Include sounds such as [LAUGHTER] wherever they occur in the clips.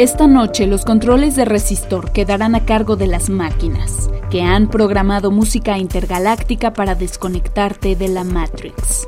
Esta noche los controles de resistor quedarán a cargo de las máquinas, que han programado música intergaláctica para desconectarte de la Matrix.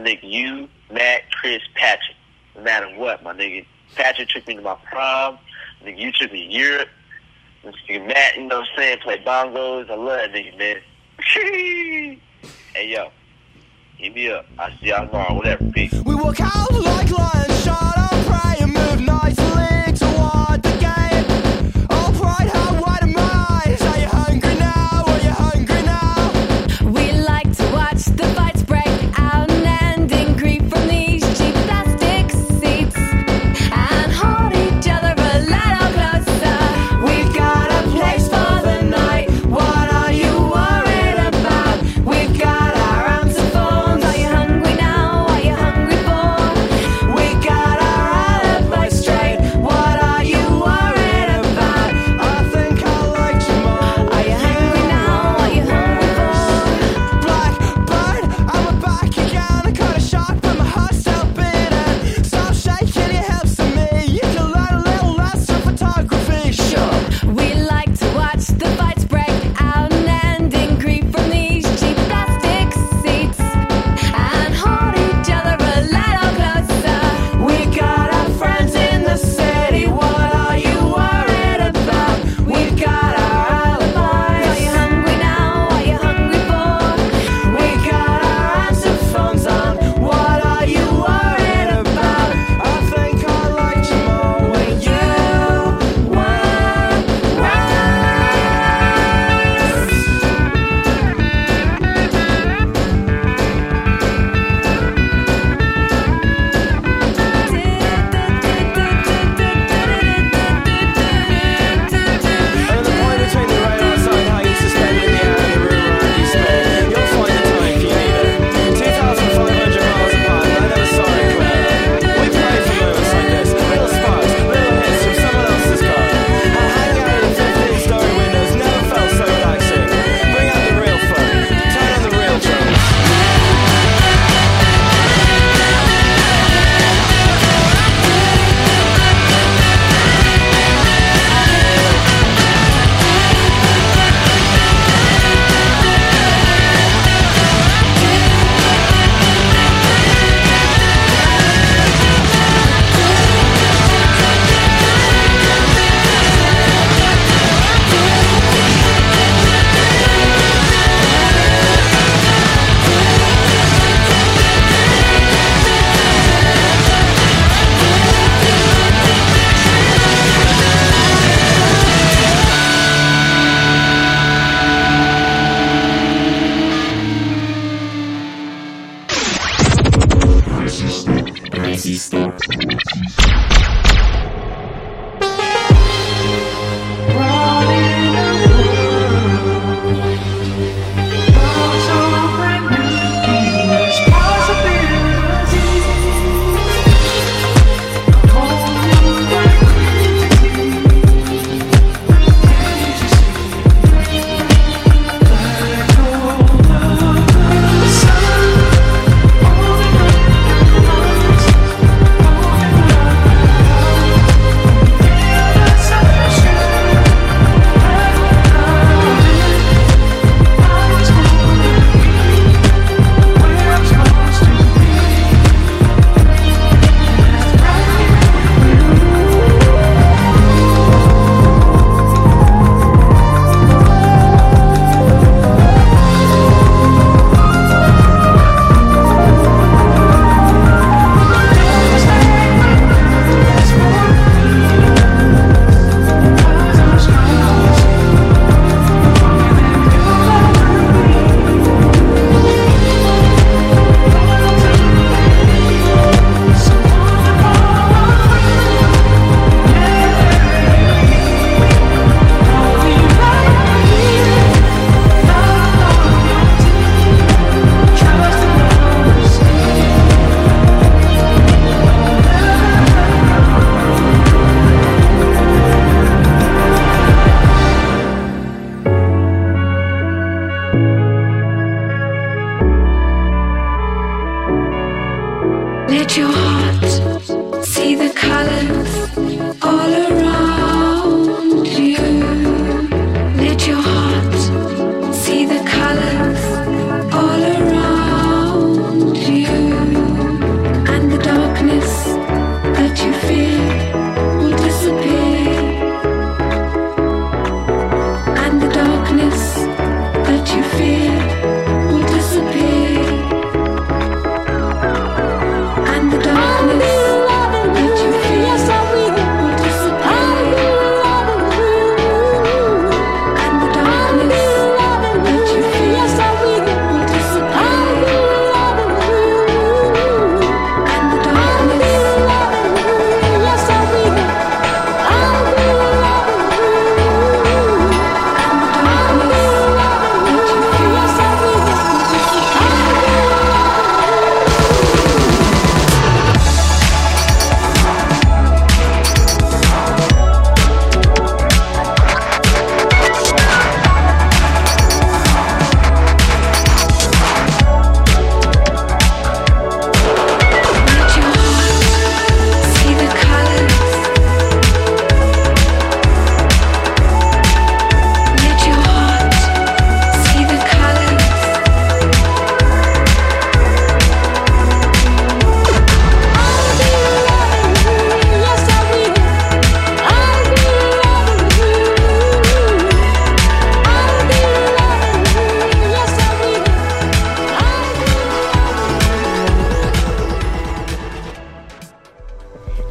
My nigga, you, Matt, Chris, Patrick. No matter what, my nigga. Patrick took me to my prom. Nigga, you took me to Europe. This nigga Matt, you know what I'm saying, play bongos. I love that nigga, man. hey, yo. Hit me up. I'll see y'all tomorrow. Whatever. Peace. We walk out like lions.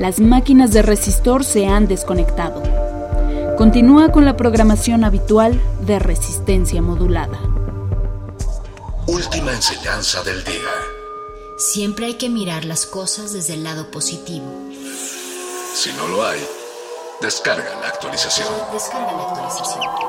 Las máquinas de resistor se han desconectado. Continúa con la programación habitual de resistencia modulada. Última enseñanza del día. Siempre hay que mirar las cosas desde el lado positivo. Si no lo hay, descarga la actualización. Descarga la actualización.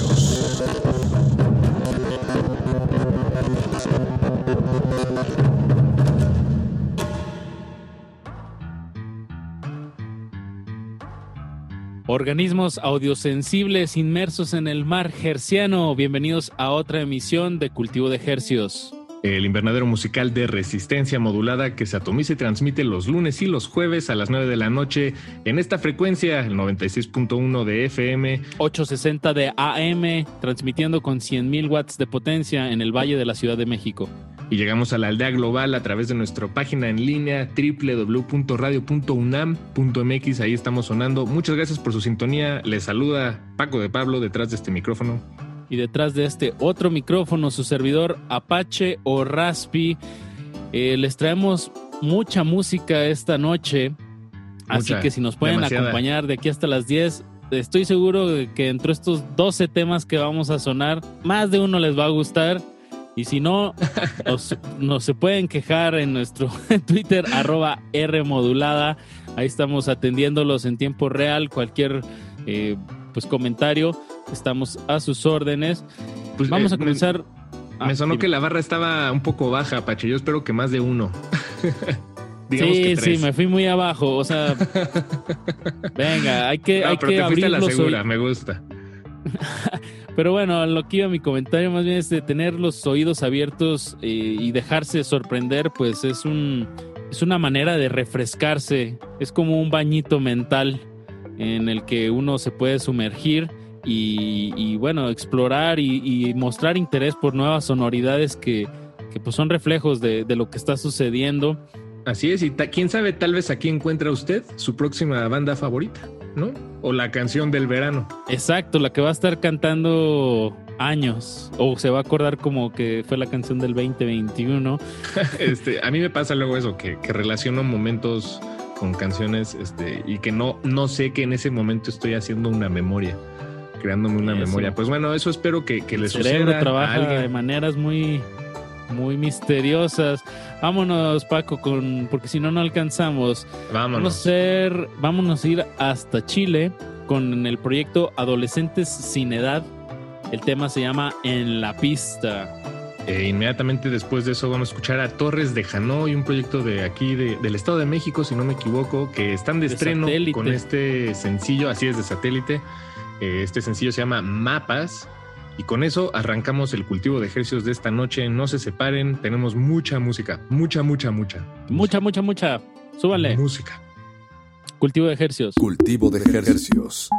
Organismos audiosensibles inmersos en el mar herciano. Bienvenidos a otra emisión de Cultivo de Hercios. El invernadero musical de resistencia modulada que se atomiza y transmite los lunes y los jueves a las 9 de la noche en esta frecuencia, el 96.1 de FM. 860 de AM, transmitiendo con 100.000 watts de potencia en el Valle de la Ciudad de México. Y llegamos a la aldea global a través de nuestra página en línea www.radio.unam.mx. Ahí estamos sonando. Muchas gracias por su sintonía. Les saluda Paco de Pablo detrás de este micrófono. Y detrás de este otro micrófono, su servidor Apache o Raspi. Eh, les traemos mucha música esta noche. Así que si nos pueden demasiada. acompañar de aquí hasta las 10, estoy seguro de que entre estos 12 temas que vamos a sonar, más de uno les va a gustar. Y si no, [LAUGHS] nos, nos se pueden quejar en nuestro [LAUGHS] Twitter, arroba R modulada. Ahí estamos atendiéndolos en tiempo real. Cualquier eh, pues comentario, estamos a sus órdenes. Pues, Vamos eh, a comenzar. Me, me Ah, sonó que la barra estaba un poco baja, Pache. Yo espero que más de uno. [LAUGHS] Digamos sí, que sí, me fui muy abajo. O sea, venga, hay que, No, hay pero que te fuiste abrir a la segura, me gusta. Pero bueno, lo que iba mi comentario más bien es de tener los oídos abiertos eh, y dejarse sorprender, pues es un es una manera de refrescarse, es como un bañito mental en el que uno se puede sumergir y, bueno, explorar y, mostrar interés por nuevas sonoridades que, que pues son reflejos de, lo que está sucediendo. Así es, y quién sabe, tal vez aquí encuentra usted su próxima banda favorita, ¿no? O la canción del verano. Exacto, la que va a estar cantando años o se va a acordar como que fue la canción del 2021. [LAUGHS] Este, a mí me pasa luego eso, que, que relaciono momentos con canciones este, y que no, no sé que en ese momento estoy haciendo una memoria, creándome una Eso. memoria. Pues bueno, eso espero que, que El le cerebro suceda a trabaja de alguien. maneras muy, muy misteriosas. Vámonos, Paco, con, porque si no, no alcanzamos. Vamos a Vámonos. vámonos a ir hasta Chile con el proyecto Adolescentes sin Edad. El tema se llama En la pista. E inmediatamente después de eso vamos a escuchar a Torres de Hanoi, un proyecto de aquí de- del Estado de México, si no me equivoco, que están de, De estreno satélite. con este sencillo, así es de satélite. Eh, Este sencillo se llama Mapas. Y con eso arrancamos el cultivo de ejercicios de esta noche. No se separen, tenemos mucha música, mucha, mucha, mucha. Mucha, mucha, mucha. Súbanle. Música. Cultivo de ejercicios. Cultivo de ejercicios.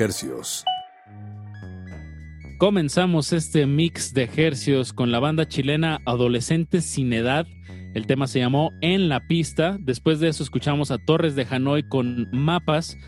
Hercios. Comenzamos este mix de ejercios con la banda chilena Adolescentes sin Edad. El tema se llamó En la pista. Después de eso escuchamos a Torres de Hanoi con Mapas,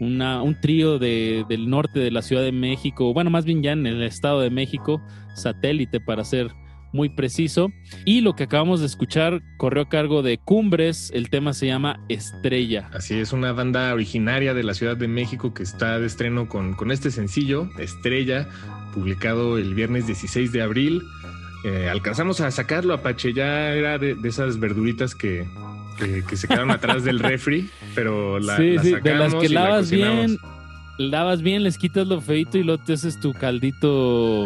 un trío de- del norte de la Ciudad de México, bueno, más bien ya en el Estado de México, satélite para ser muy preciso. Y lo que acabamos de escuchar corrió a cargo de Cumbres, el tema se llama Estrella. Así es, una banda originaria de la Ciudad de México que está de estreno con, con este sencillo, Estrella, publicado el viernes 16 de abril. Eh, alcanzamos a sacarlo, Apache, ya era de, de esas verduritas que, que, que se quedaron atrás del refri, pero la, sí, la sí, de las que y la lavas bien, lavas bien, les quitas lo feito y luego te haces tu caldito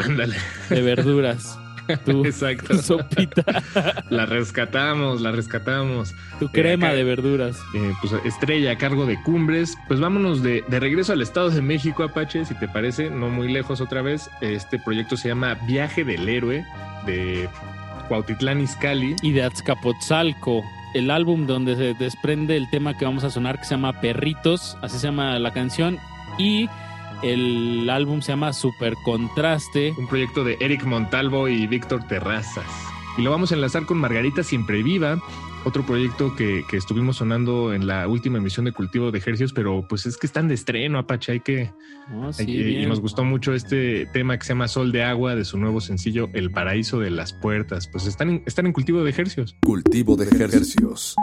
de verduras. Tu, [LAUGHS] Exacto. tu sopita, La rescatamos, la rescatamos. tu crema acá- de verduras. Eh, pues estrella a cargo de Cumbres. Pues vámonos de, de regreso al Estado de México, Apache, si te parece, no muy lejos otra vez. Este proyecto se llama Viaje del Héroe de Cuautitlán Izcalli. Y de Azcapotzalco, el álbum donde se desprende el tema que vamos a sonar que se llama Perritos, así se llama la canción. Y el álbum se llama Super Contraste. Un proyecto de Eric Montalvo y Víctor Terrazas. Y lo vamos a enlazar con Margarita Siempre Viva, otro proyecto que, que estuvimos sonando en la última emisión de Cultivo de Ejercicios, pero pues es que están de estreno, Apache, hay que, Oh, sí, Hay que- y nos gustó mucho este tema que se llama Sol de Agua de su nuevo sencillo El Paraíso de las Puertas. Pues están en, están en cultivo de ejercios. Cultivo de Hercios.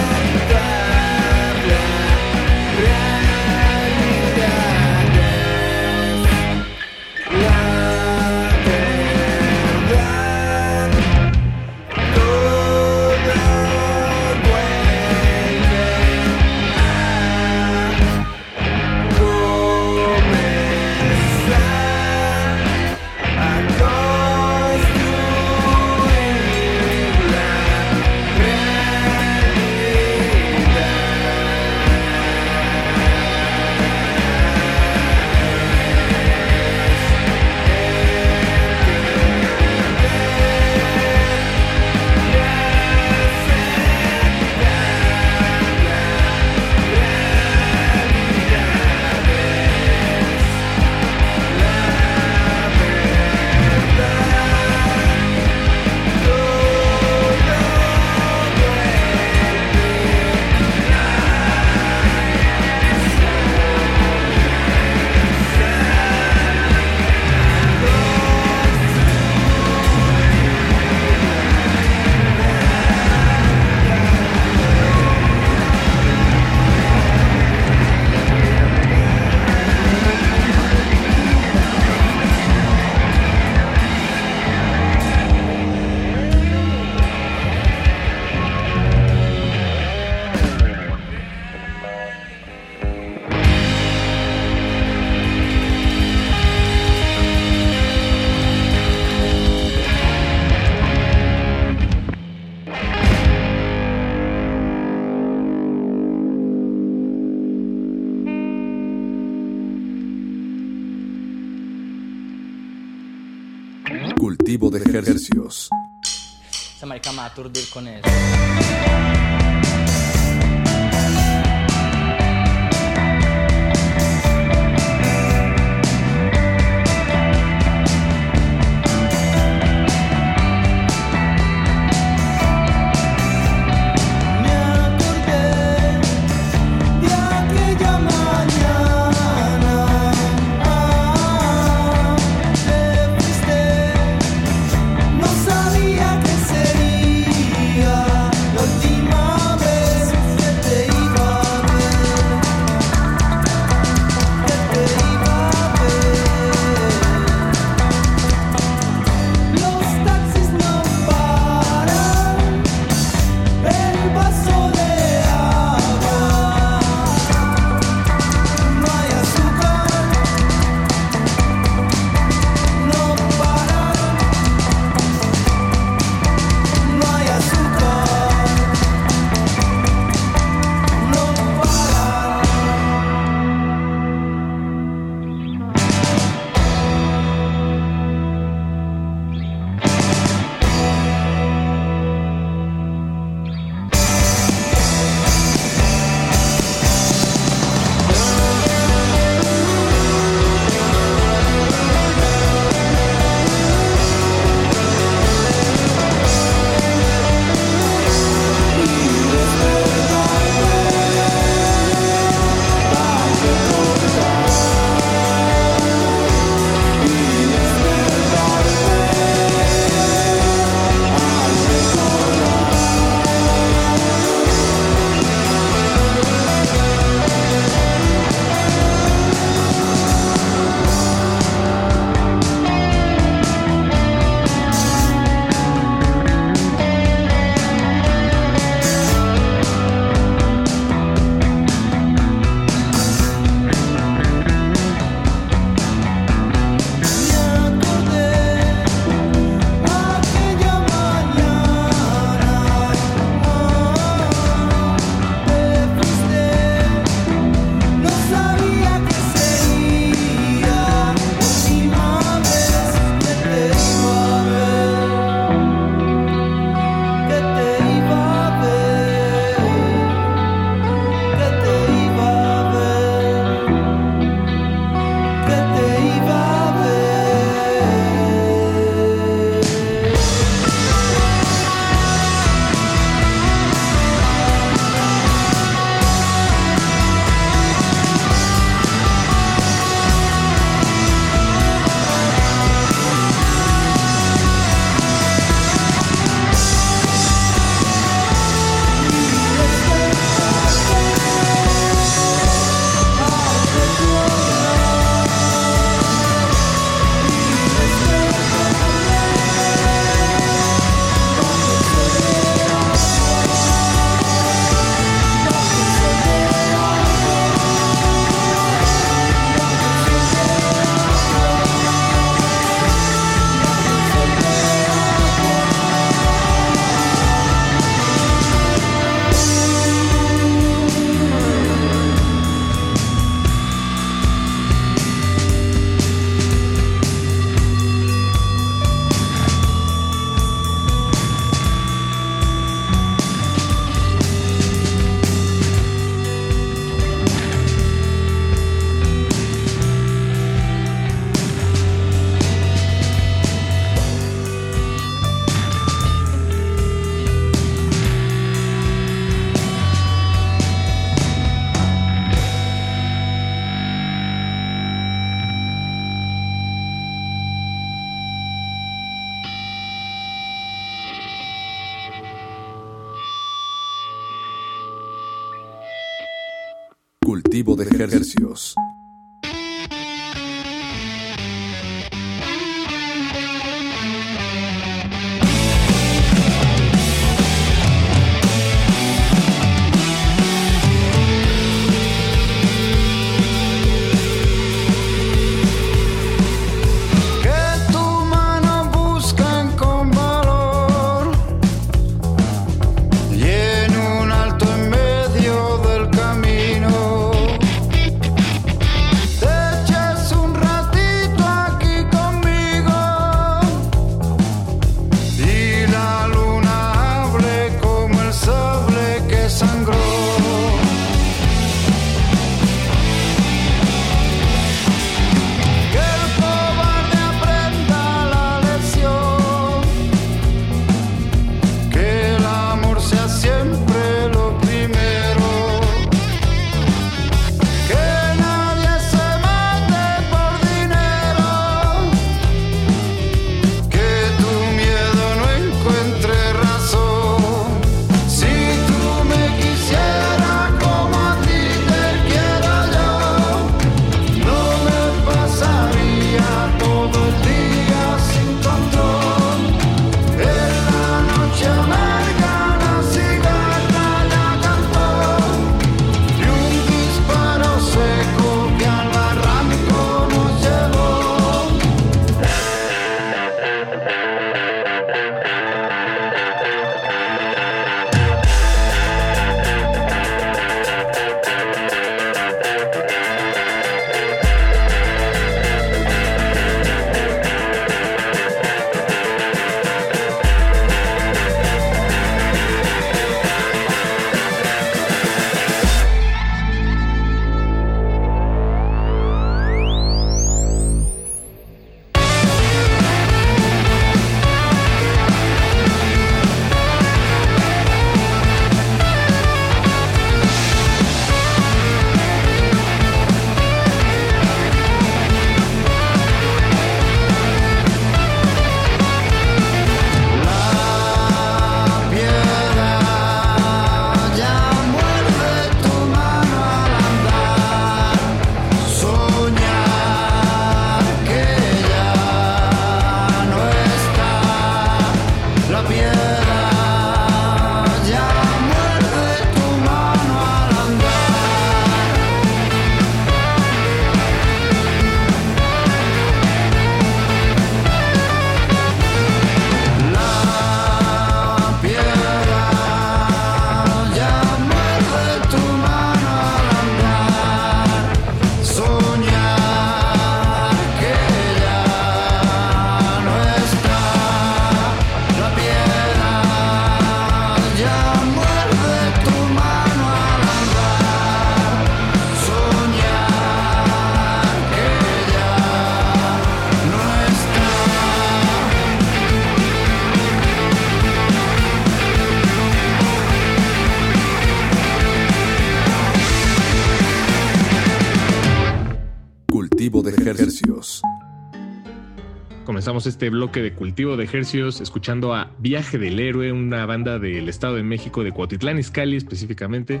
Este bloque de cultivo de ejercicios escuchando a Viaje del Héroe, una banda del Estado de México, de Cuautitlán Izcalli específicamente.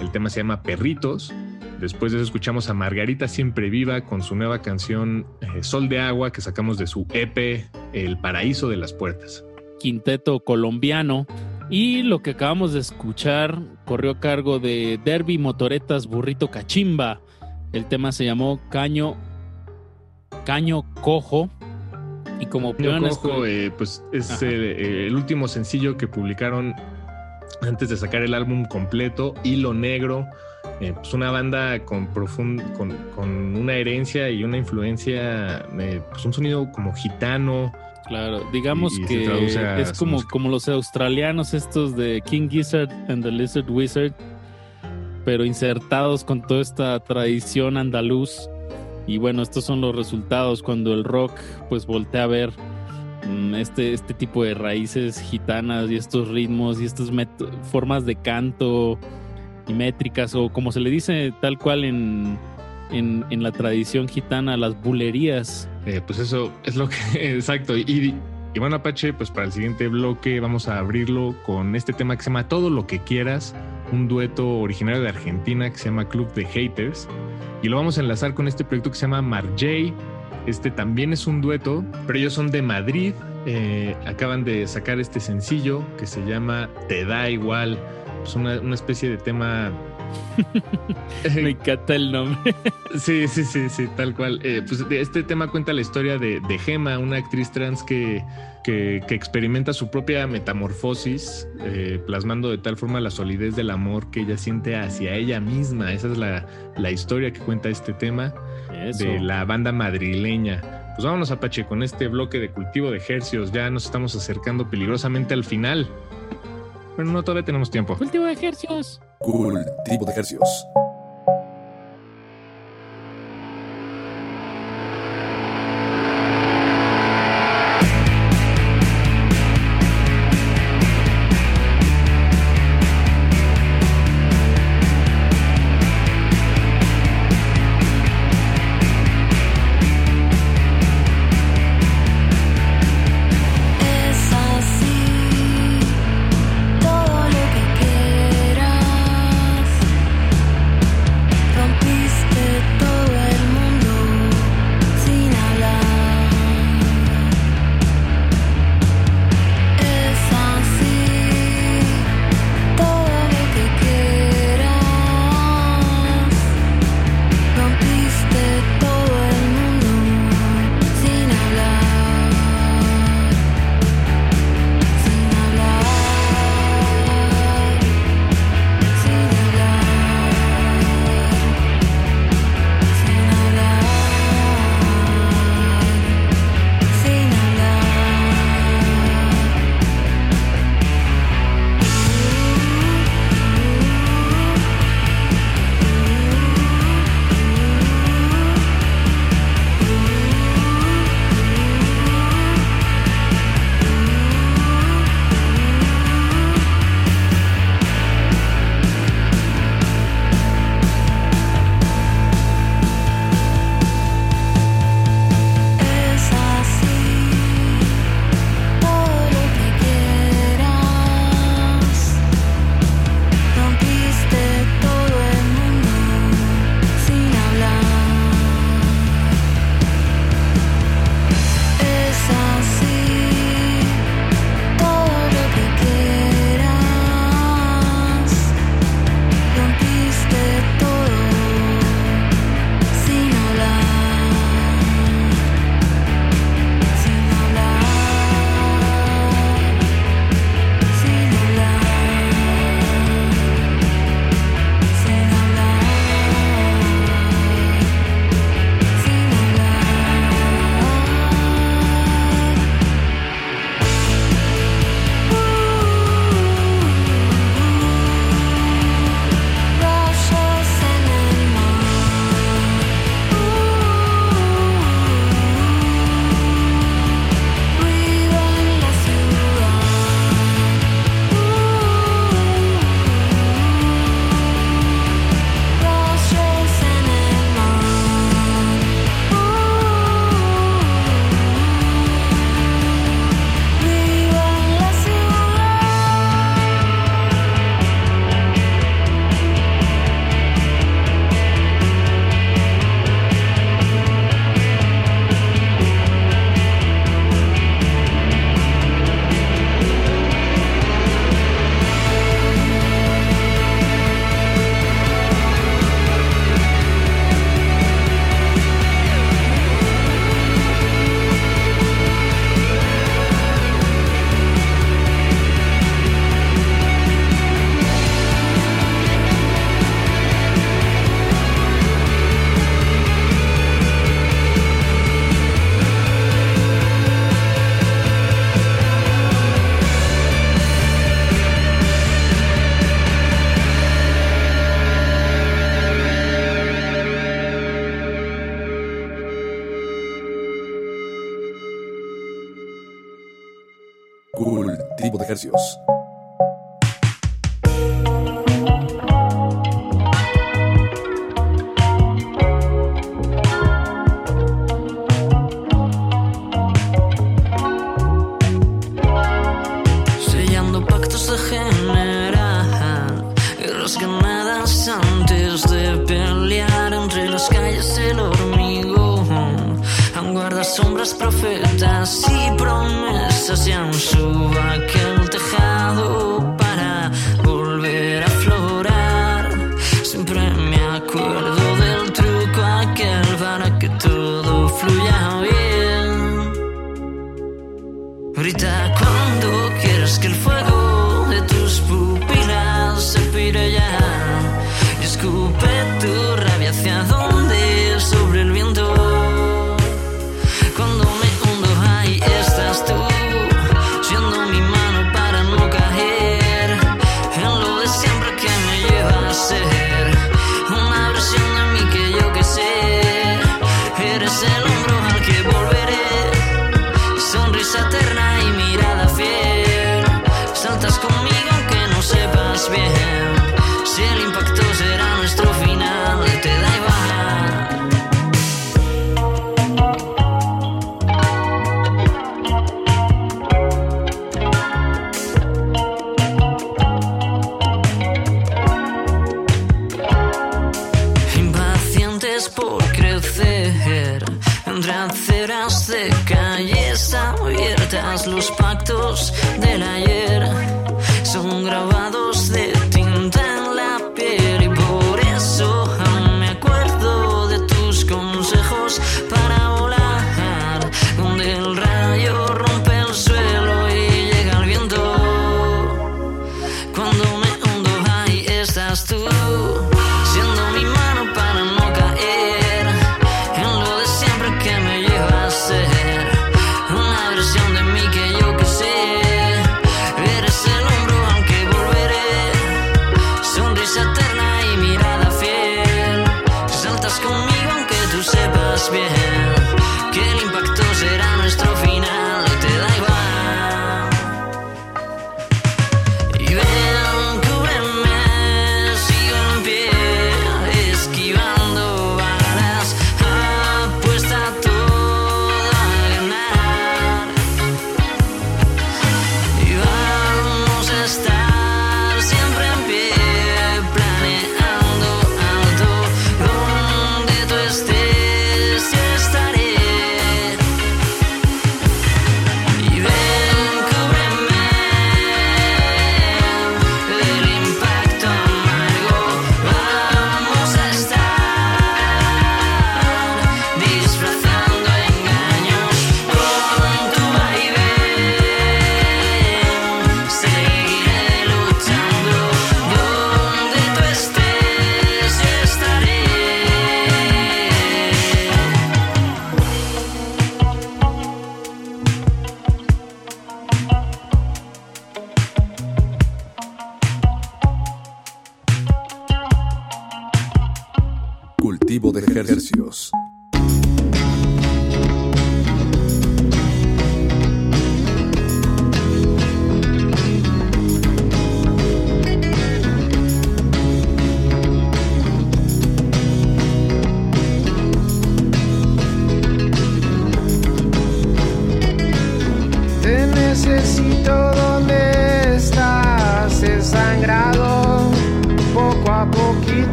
El tema se llama Perritos. Después de eso escuchamos a Margarita Siempre Viva con su nueva canción eh, Sol de Agua que sacamos de su EP El Paraíso de las Puertas. Quinteto colombiano. Y lo que acabamos de escuchar corrió a cargo de Derby Motoretas Burrito Cachimba. El tema se llamó Caño Caño Cojo. Y como pudieron Cojo, escu- eh, pues es el, eh, el último sencillo que publicaron antes de sacar el álbum completo, Hilo Negro. Eh, pues una banda con, profund- con, con una herencia y una influencia, eh, pues un sonido como gitano. Claro, digamos Y- y se que es como, música. como los australianos estos de King Gizzard and the Lizard Wizard, pero insertados con toda esta tradición andaluz. Y bueno, estos son los resultados cuando el rock pues voltea a ver mm, este, este tipo de raíces gitanas y estos ritmos y estas formas de canto y métricas o como se le dice tal cual en, en, en la tradición gitana, las bulerías. Eh, pues eso es lo que, [LAUGHS] exacto. Y, y bueno, Apache, pues para el siguiente bloque vamos a abrirlo con este tema que se llama Todo lo que quieras, un dueto originario de Argentina que se llama Club de Haters. Y lo vamos a enlazar con este proyecto que se llama Marjay. Este también es un dueto, pero ellos son de Madrid. Eh, acaban de sacar este sencillo que se llama Te da igual. Es una, una especie de tema [LAUGHS] Me encanta el nombre. Sí, sí, sí, sí, tal cual. Eh, pues este tema cuenta la historia de, de Gema, una actriz trans que, que, que experimenta su propia metamorfosis, eh, plasmando de tal forma la solidez del amor que ella siente hacia ella misma. Esa es la, la historia que cuenta este tema Eso. de la banda madrileña. Pues vámonos, Apache, con este bloque de cultivo de ejercios. Ya nos estamos acercando peligrosamente al final. Pero no, todavía tenemos tiempo. Cultivo de ejercicios. Cultivo de ejercicios. ejercicios. Grita cuando quieras que el fuego de tus pupilas se pire ya y escupe. actos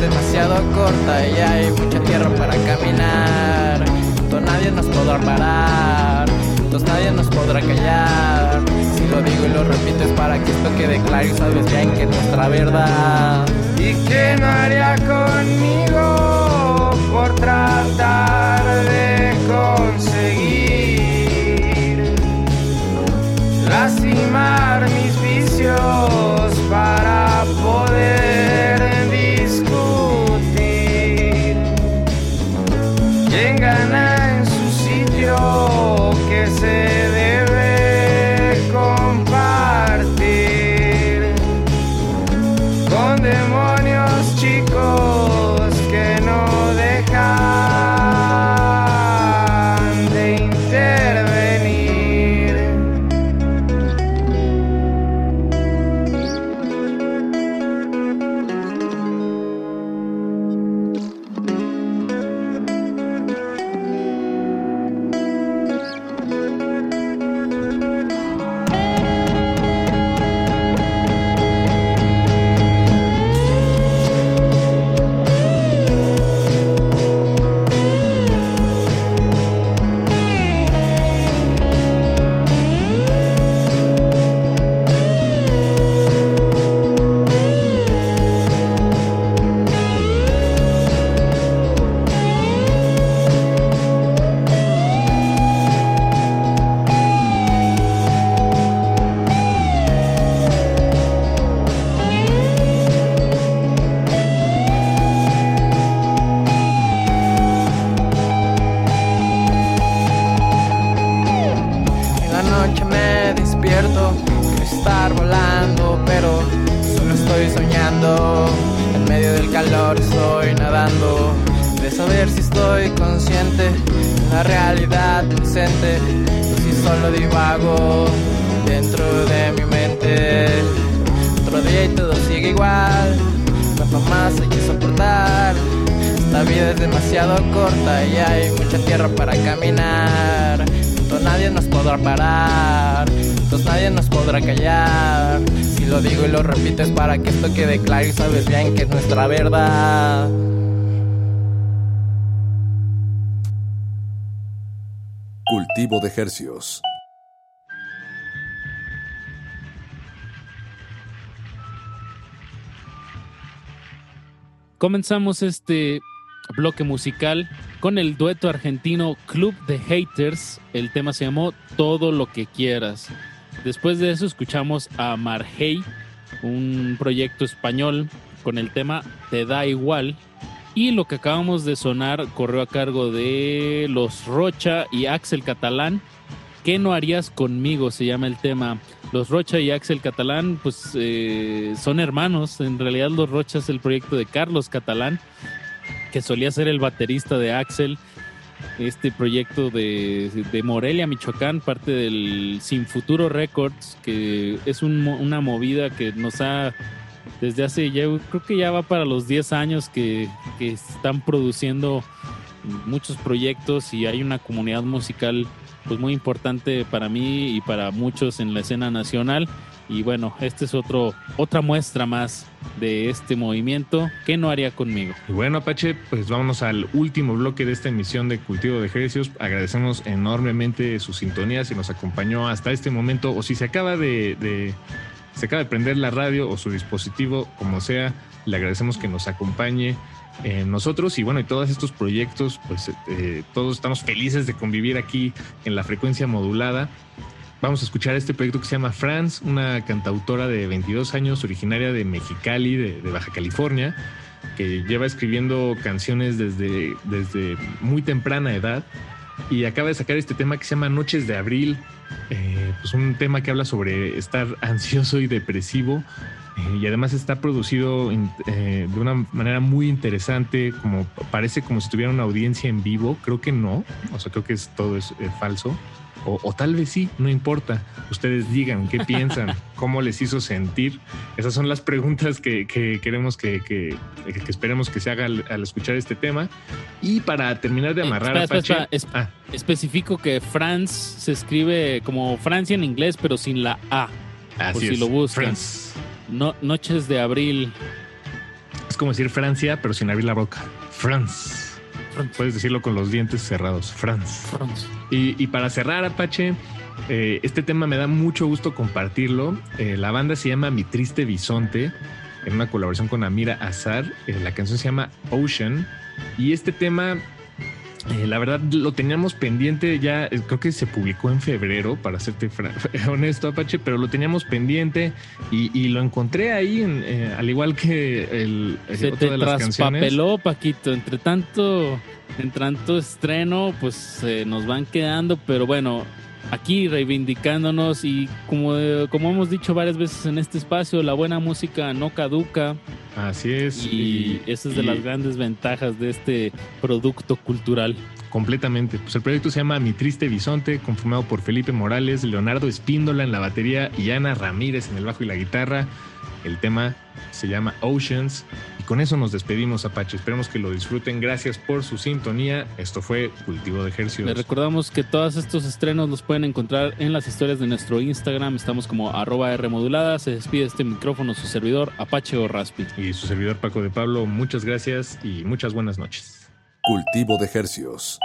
demasiado corta y hay mucha tierra para caminar. Juntos nadie nos podrá parar, juntos nadie nos podrá callar. Si lo digo y lo repito es para que esto quede claro y sabes bien que es nuestra verdad. ¿Y qué no haría conmigo por tratar de conseguir demasiado corta y hay mucha tierra para caminar. Juntos nadie nos podrá parar, juntos nadie nos podrá callar. Si lo digo y lo repito es para que esto quede claro y sabes bien que es nuestra verdad. Cultivo de hercios. Comenzamos este bloque musical con el dueto argentino Club de Haters. El tema se llamó Todo lo que quieras. Después de eso escuchamos a Margey, un proyecto español con el tema Te da igual. Y lo que acabamos de sonar corrió a cargo de Los Rocha y Axel Catalán. ¿Qué no harías conmigo? Se llama el tema. Los Rocha y Axel Catalán, pues eh, son hermanos. En realidad, Los Rocha es el proyecto de Carlos Catalán, que solía ser el baterista de Axel. Este proyecto de, de Morelia, Michoacán, parte del Sin Futuro Records, que es una movida que nos ha desde hace ya, creo que ya va para los 10 años que, que están produciendo muchos proyectos y hay una comunidad musical pues muy importante para mí y para muchos en la escena nacional y bueno, este es otro otra muestra más de este movimiento que no haría conmigo. Y bueno, Apache, pues vámonos al último bloque de esta emisión de Cultivo de Ejercicios. Agradecemos enormemente su sintonía, si nos acompañó hasta este momento o si se acaba de, se acaba de prender la radio o su dispositivo, como sea, le agradecemos que nos acompañe nosotros y bueno, y todos estos proyectos, pues eh, todos estamos felices de convivir aquí en la frecuencia modulada. Vamos a escuchar este proyecto que se llama Franz, una cantautora de 22 años, originaria de Mexicali, de, de Baja California, que lleva escribiendo canciones desde, desde muy temprana edad. Y acaba de sacar este tema que se llama Noches de Abril, eh, pues un tema que habla sobre estar [LAUGHS] ansioso y depresivo. Eh, y además está producido in- eh, de una manera muy interesante, como parece como si tuviera una audiencia en vivo, creo que no, o sea, creo que es todo es eh, falso. O, o tal vez sí, no importa. Ustedes digan qué [LAUGHS] piensan, cómo les hizo sentir. Esas son las preguntas que, que queremos que, que, que esperemos que se haga al, al escuchar este tema. Y para terminar de amarrar, Eh, Espera, espera, Apache- espera. Es- Especifico que Franz se escribe como Francia en inglés, pero sin la A. por Así si es, lo buscan. No, Noches de Abril. Es como decir Francia, pero sin abrir la boca. France. Puedes decirlo con los dientes cerrados. France. Y, y para cerrar, Apache, eh, este tema me da mucho gusto compartirlo. Eh, la banda se llama Mi Triste Bisonte, en una colaboración con Amira Azar. Eh, la canción se llama Ocean. Y este tema, eh, la verdad, lo teníamos pendiente ya, eh, creo que se publicó en febrero, para serte [LAUGHS] honesto, Apache, pero lo teníamos pendiente y, y lo encontré ahí, en, eh, al igual que el, eh, Se otra te de las canciones. traspapeló, Paquito. Entre tanto, en tanto estreno, pues eh, nos van quedando, pero bueno, aquí reivindicándonos y como, como hemos dicho varias veces en este espacio, la buena música no caduca. Así es. Y, esa es de y- las grandes ventajas de este producto cultural. Completamente. Pues el proyecto se llama Mi Triste Bisonte, conformado por Felipe Morales, Leonardo Espíndola en la batería y Ana Ramírez en el bajo y la guitarra. El tema se llama Oceans. Y con eso nos despedimos, Apache. Esperemos que lo disfruten. Gracias por su sintonía. Esto fue Cultivo de Ejercicios. Les recordamos que todos estos estrenos los pueden encontrar en las historias de nuestro Instagram. Estamos como arroba Rmodulada. Se despide este micrófono su servidor Apache o Raspi. Y su servidor Paco de Pablo, muchas gracias y muchas buenas noches. Cultivo de Hercios.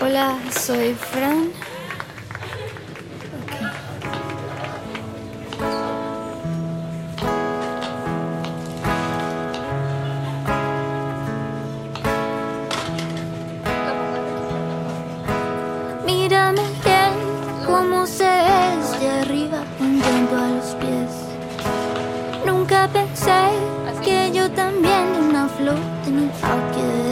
Hola, soy Fran. pocket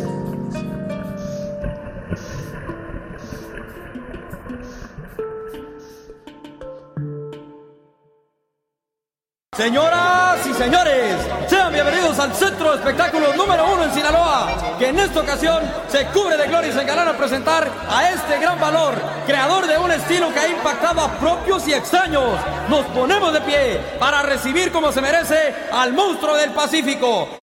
nos ponemos de pie para recibir como se merece al monstruo del Pacífico.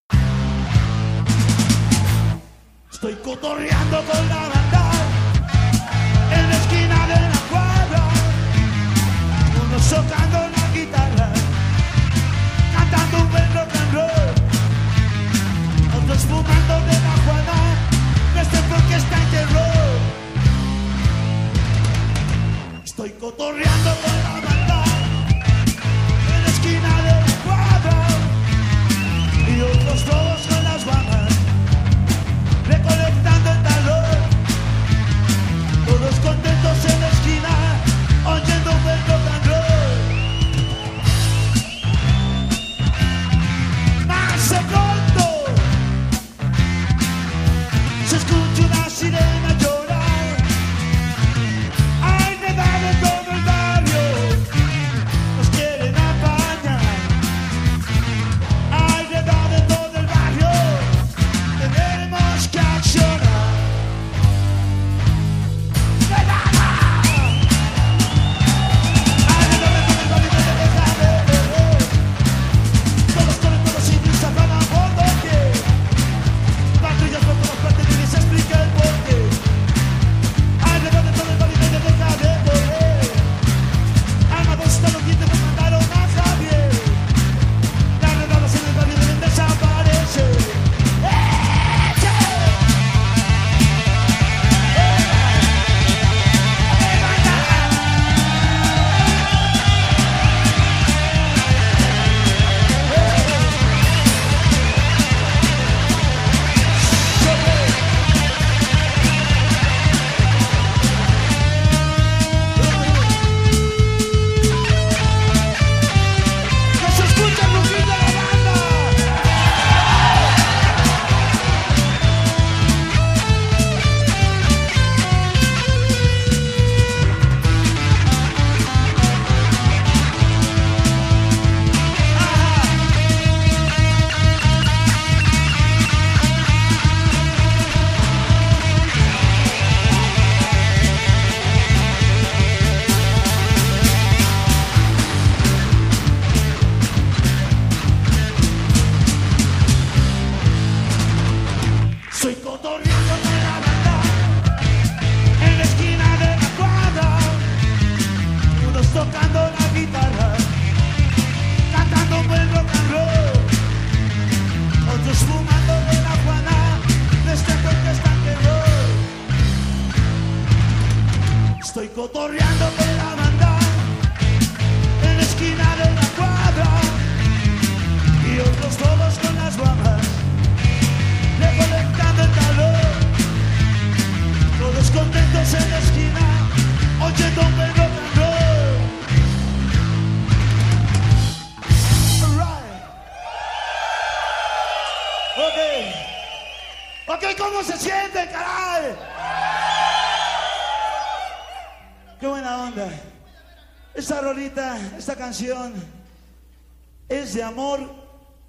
es de amor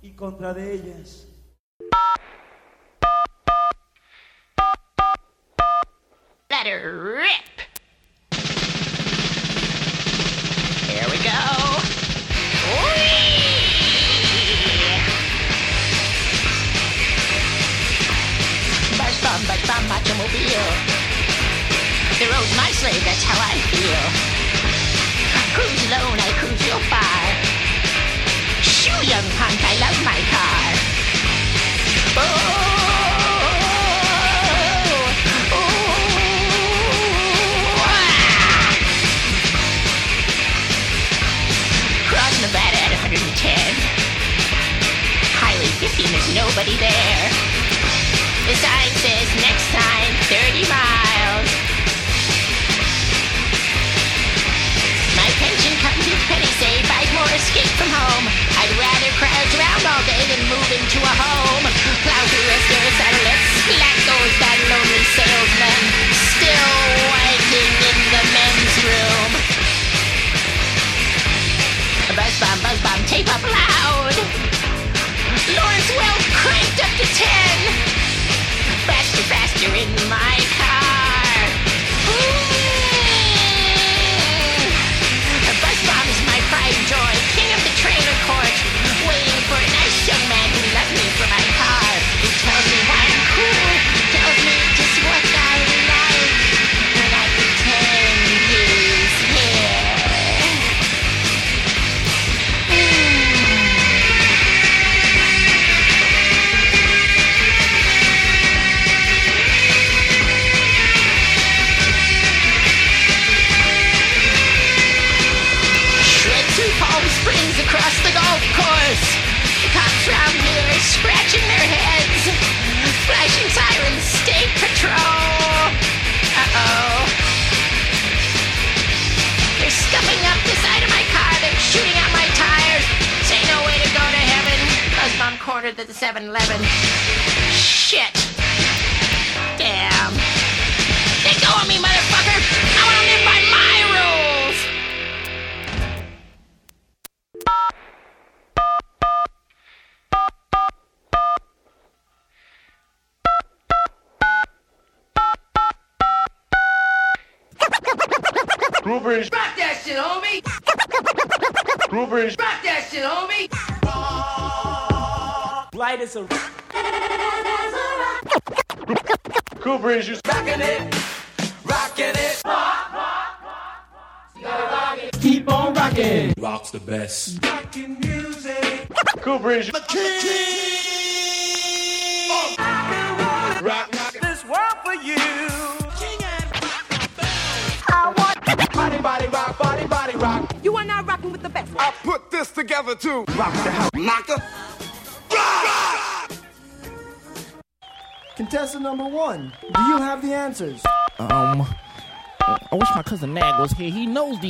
y contra de ella.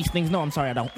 These things. No, I'm sorry, I don't.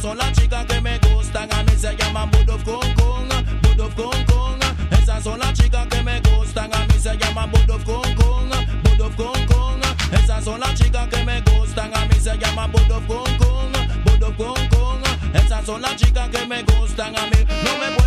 son las chicas que me gustan. A mí se llaman Budov Kong Kong, Budov Kong Kong. Esas son las chicas que me gustan. A mí se llaman Budov Kong Kong, Budov Kong Kong. Esas son las chicas que me gustan. A mí se llaman Budov Kong Kong, Budov Kong Kong. Esas son las chicas que me gustan. A mí no me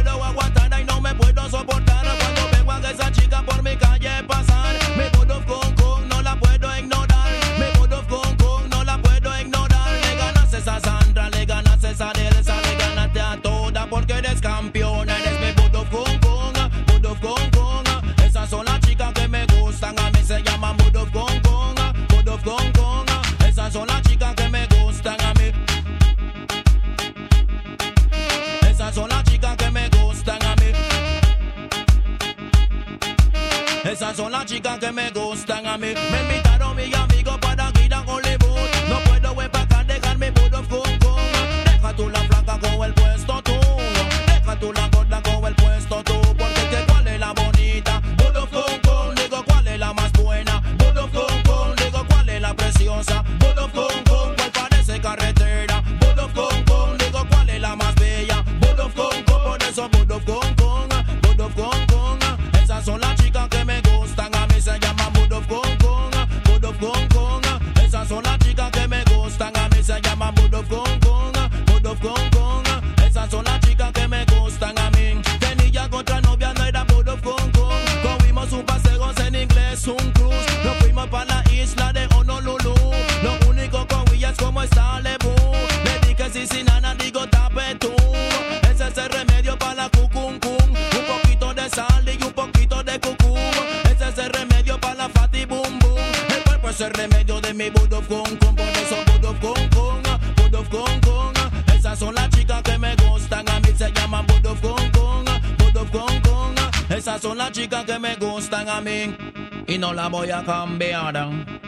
Chicas que me gustan a mí. Me y no la voy a cambiar.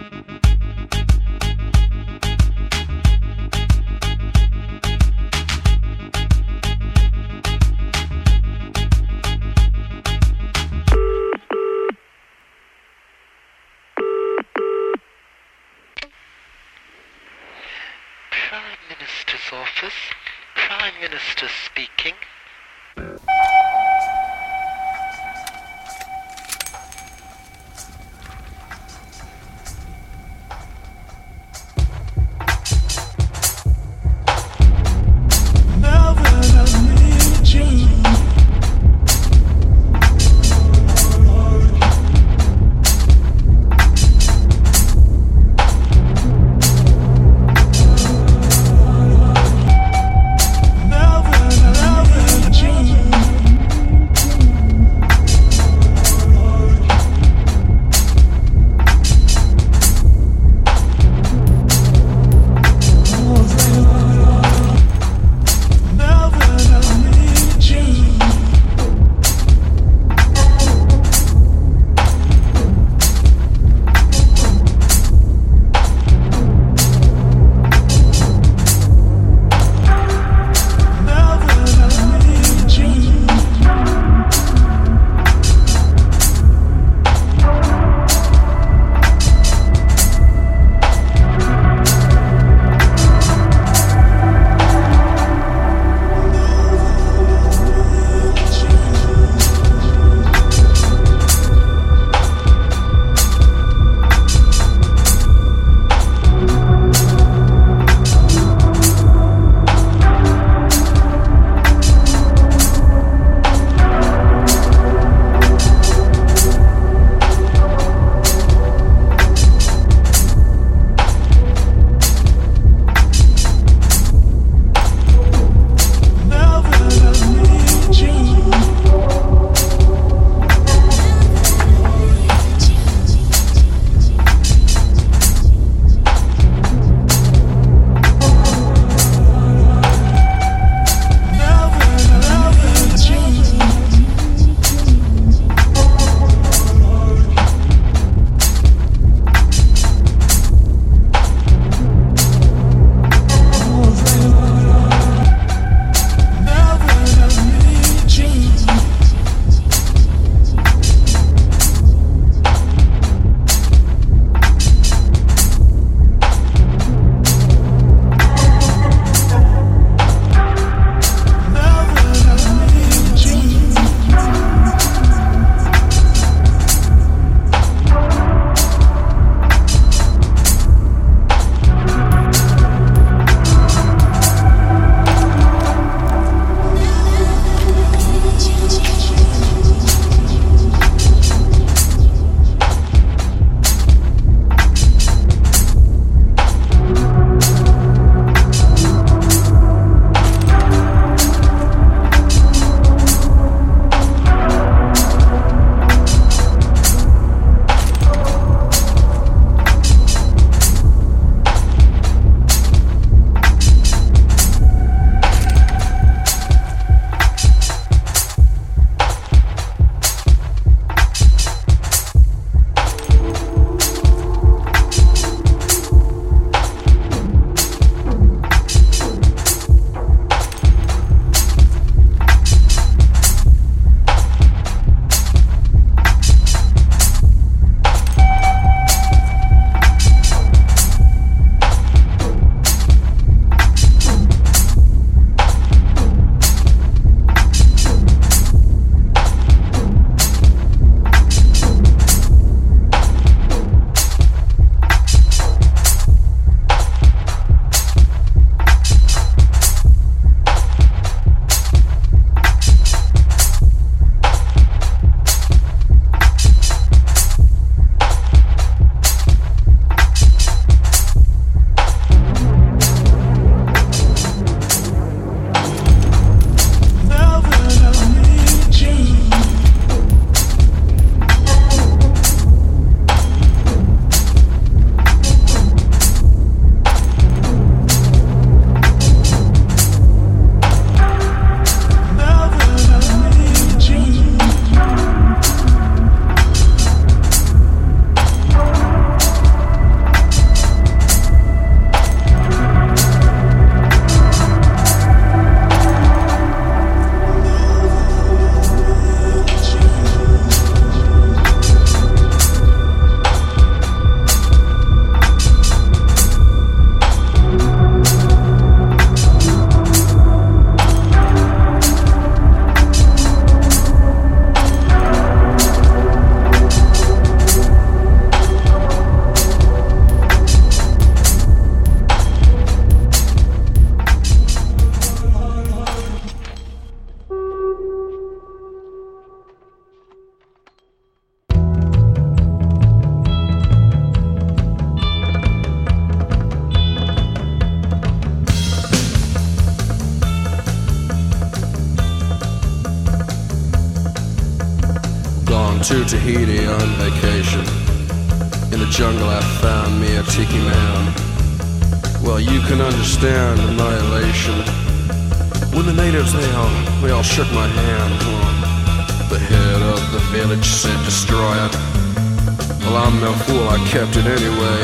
Well, I'm fool, I kept it anyway.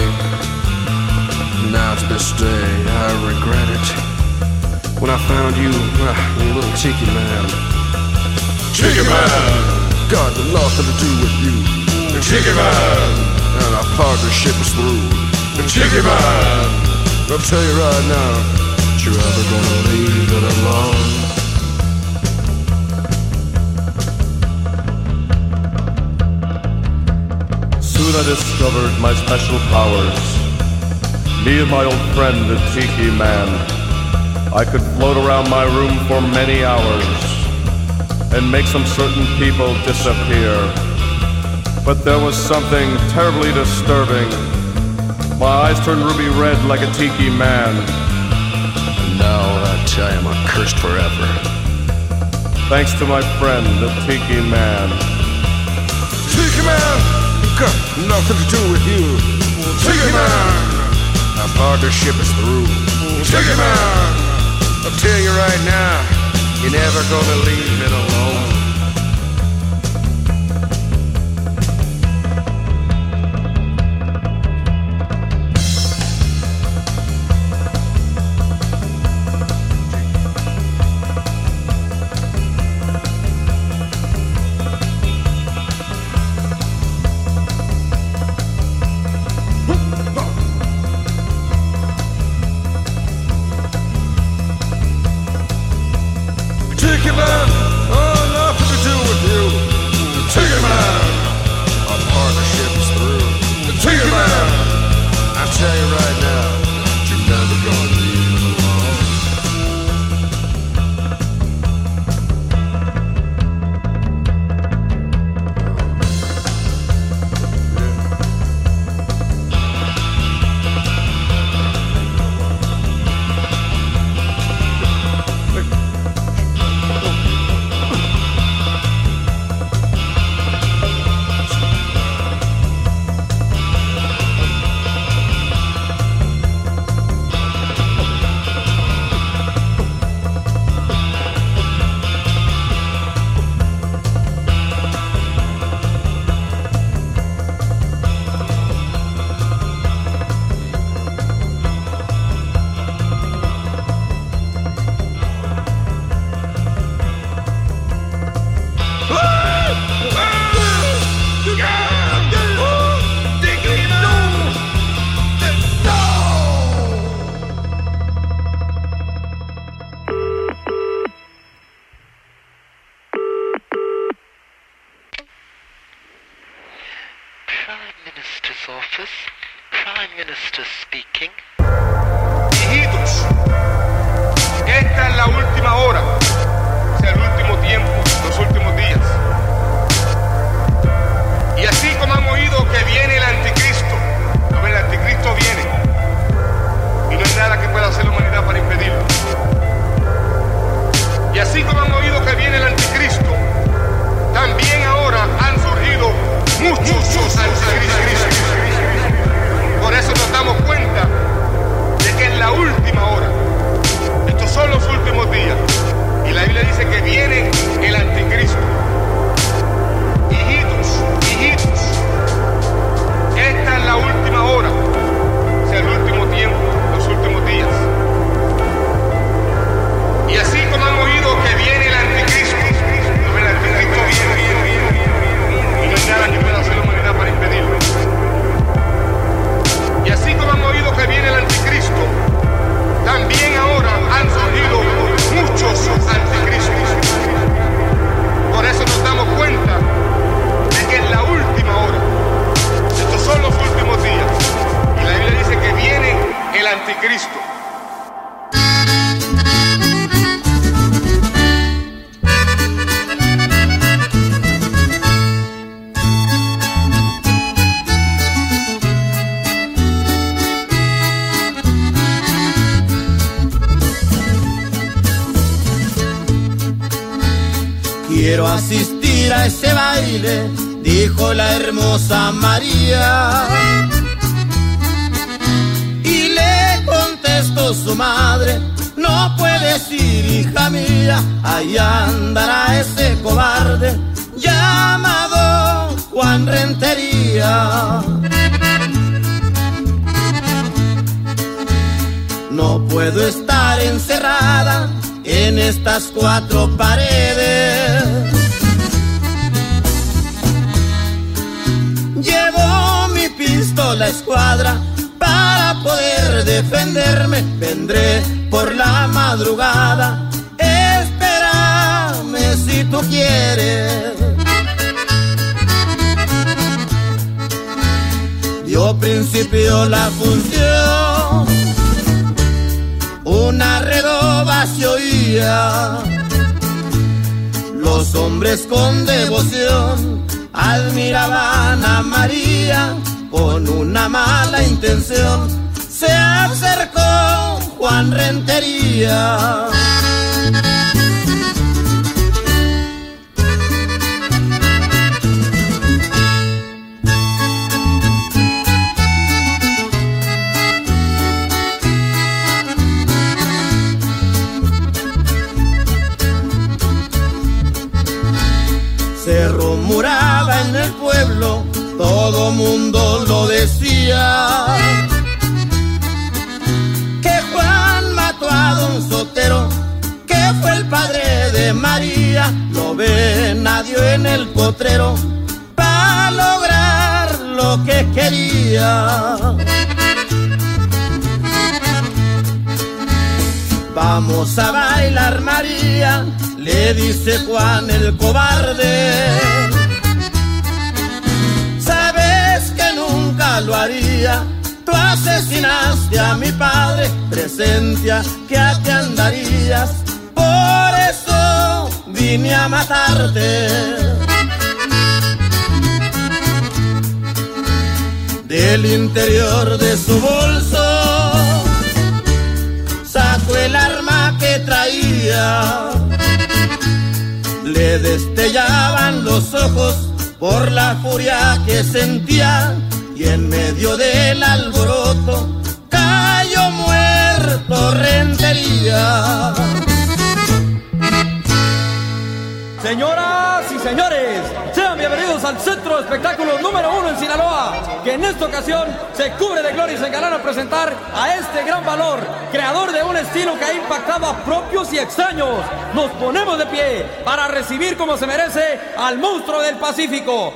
Now to this day, I regret it. When I found you, ah, you little tiki man. Tiki man! God, Got nothing to do with you. Tiki man! And our partnership is through. Tiki man! I'll tell you right now, you're ever gonna leave it alone. Soon I discovered my special powers. Me and my old friend, the Tiki Man. I could float around my room for many hours and make some certain people disappear. But there was something terribly disturbing. My eyes turned ruby red like a Tiki Man. And now I tell you, I'm cursed forever. Thanks to my friend, the Tiki Man. Tiki man, got nothing to do with you. Tiki man, our partnership is through. Tiki man, I'll tell you right now, you're never gonna leave it alone. La hermosa María. Y le contestó su madre, no puedes ir, hija mía, ahí andará ese cobarde llamado Juan Rentería. No puedo estar encerrada en estas cuatro paredes. Mi pistola escuadra para poder defenderme. Vendré por la madrugada. Espérame si tú quieres. Dio principio la función. Una redoba se oía. Los hombres con devoción admiraban a María con una mala intención. Se acercó Juan Rentería. Se rumoraba en el pueblo, todo mundo lo decía. Que Juan mató a don Sotero, que fue el padre de María. Lo ve nadie en el potrero para lograr lo que quería. Vamos a bailar María, le dice Juan el cobarde. Lo haría, tú asesinaste a mi padre, presencia que aquí andarías, por eso vine a matarte. Del interior de su bolso sacó el arma que traía. Le destellaban los ojos por la furia que sentía y en medio del alboroto cayó muerto Rentería. Señoras y señores, sean bienvenidos al Centro de Espectáculos número uno en Sinaloa, que en esta ocasión se cubre de gloria y se engalan a presentar a este gran valor, creador de un estilo que ha impactado a propios y extraños. Nos ponemos de pie para recibir como se merece al monstruo del Pacífico.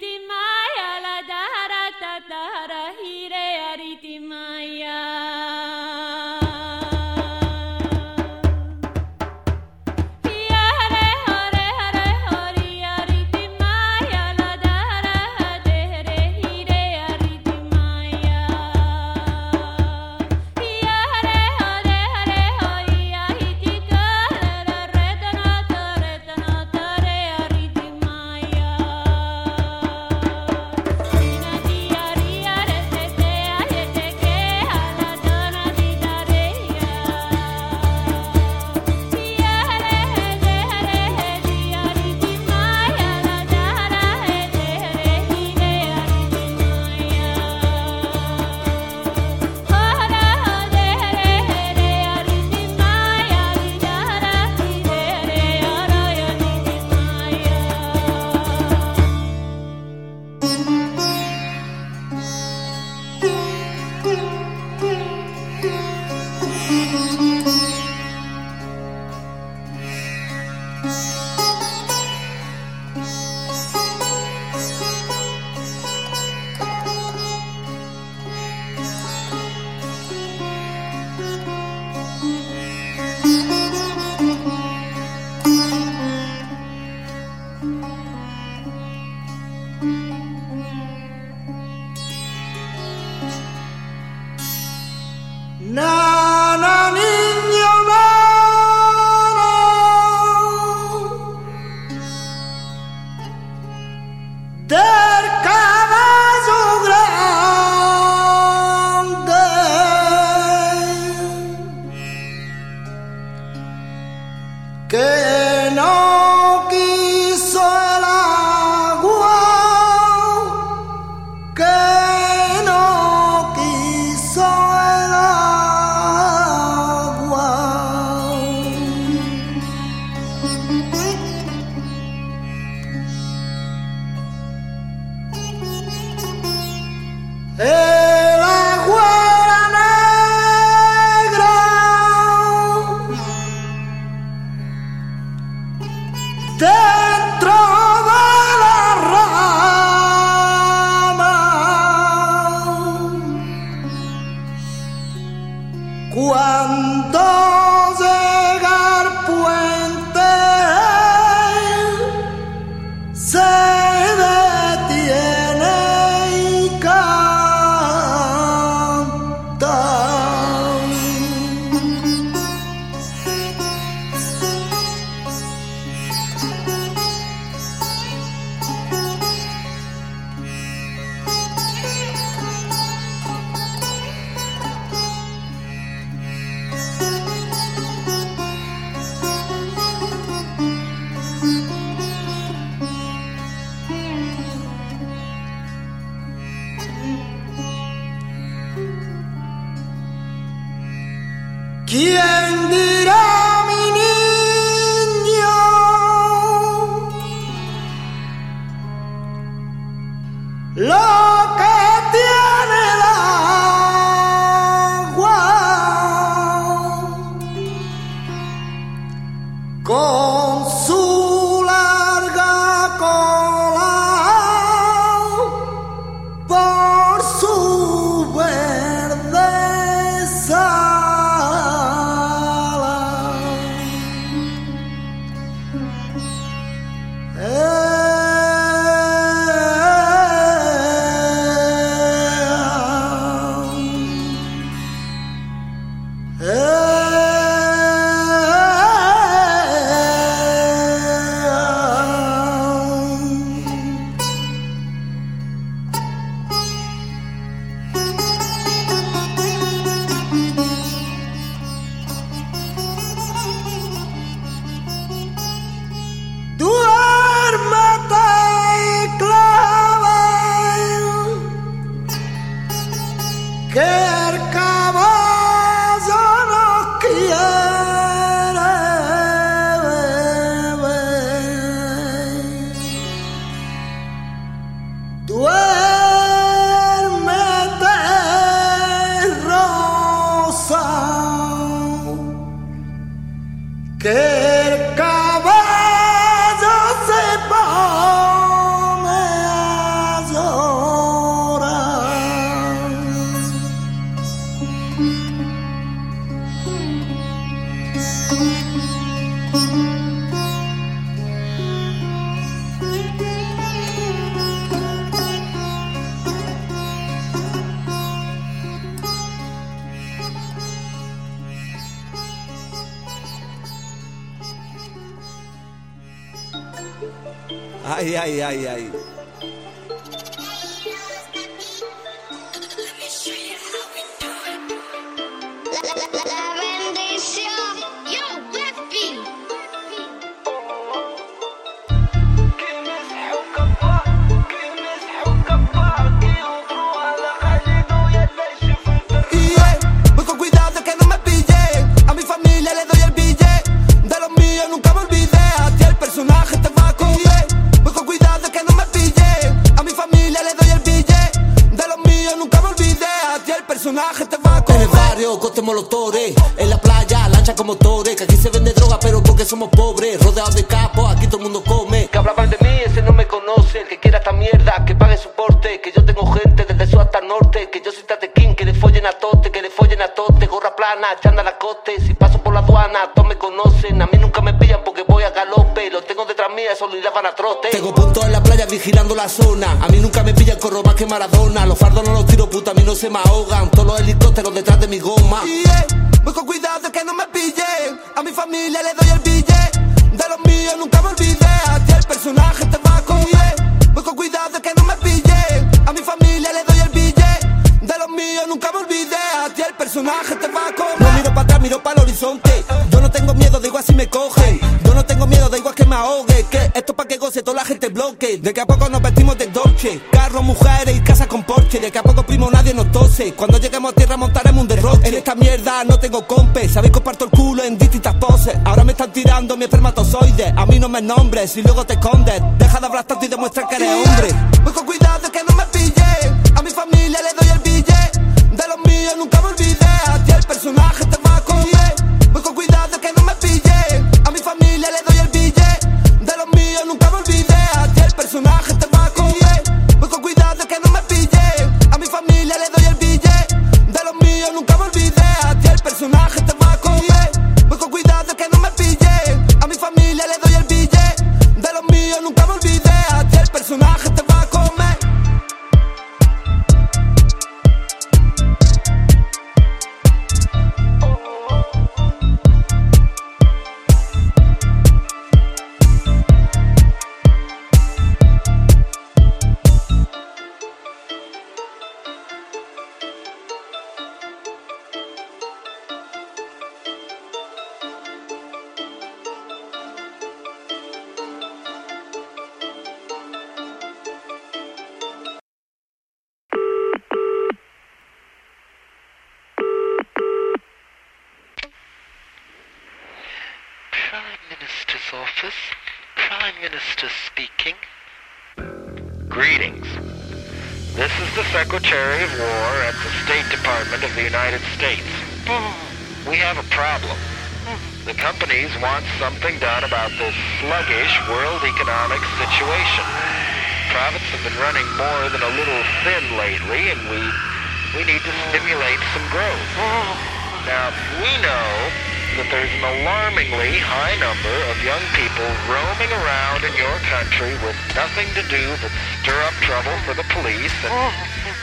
Fifteen y luego te escondes. Prime Minister's office. Prime Minister speaking. Greetings. This is the Secretary of War at the State Department of the United States. Hmm. We have a problem. Hmm. The companies want something done about this sluggish world economic situation. Profits have been running more than a little thin lately, and we we need to stimulate some growth. Hmm. Now, we know that there's an alarmingly high number of young people roaming around in your country with nothing to do but stir up trouble for the police and oh.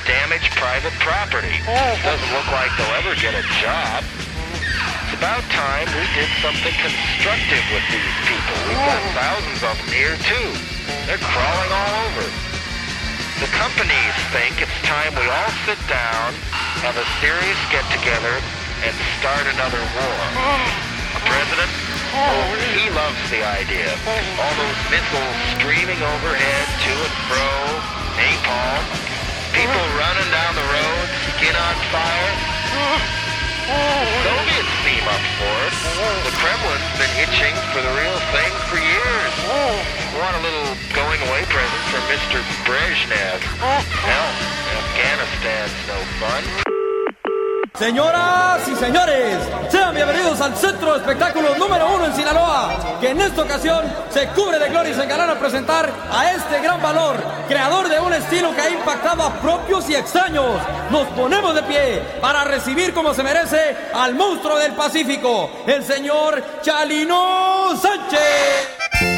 damage private property. Oh. Doesn't look like they'll ever get a job. It's about time we did something constructive with these people. We've got oh. thousands of them here too. They're crawling all over. The companies think it's time we all sit down, have a serious get-together, and start another war. The president, oh, he loves the idea. All those missiles streaming overhead to and fro, napalm, people running down the road, skin on fire. The Soviets seem up for it. The Kremlin's been itching for the real thing for years. Want a little going away present from Mr. Brezhnev. Hell, Afghanistan's no fun. Señoras y señores, sean bienvenidos al Centro de Espectáculos número uno en Sinaloa, que en esta ocasión se cubre de gloria y se encargan a presentar a este gran valor, creador de un estilo que ha impactado a propios y extraños. Nos ponemos de pie para recibir como se merece al monstruo del Pacífico, el señor Chalino Sánchez.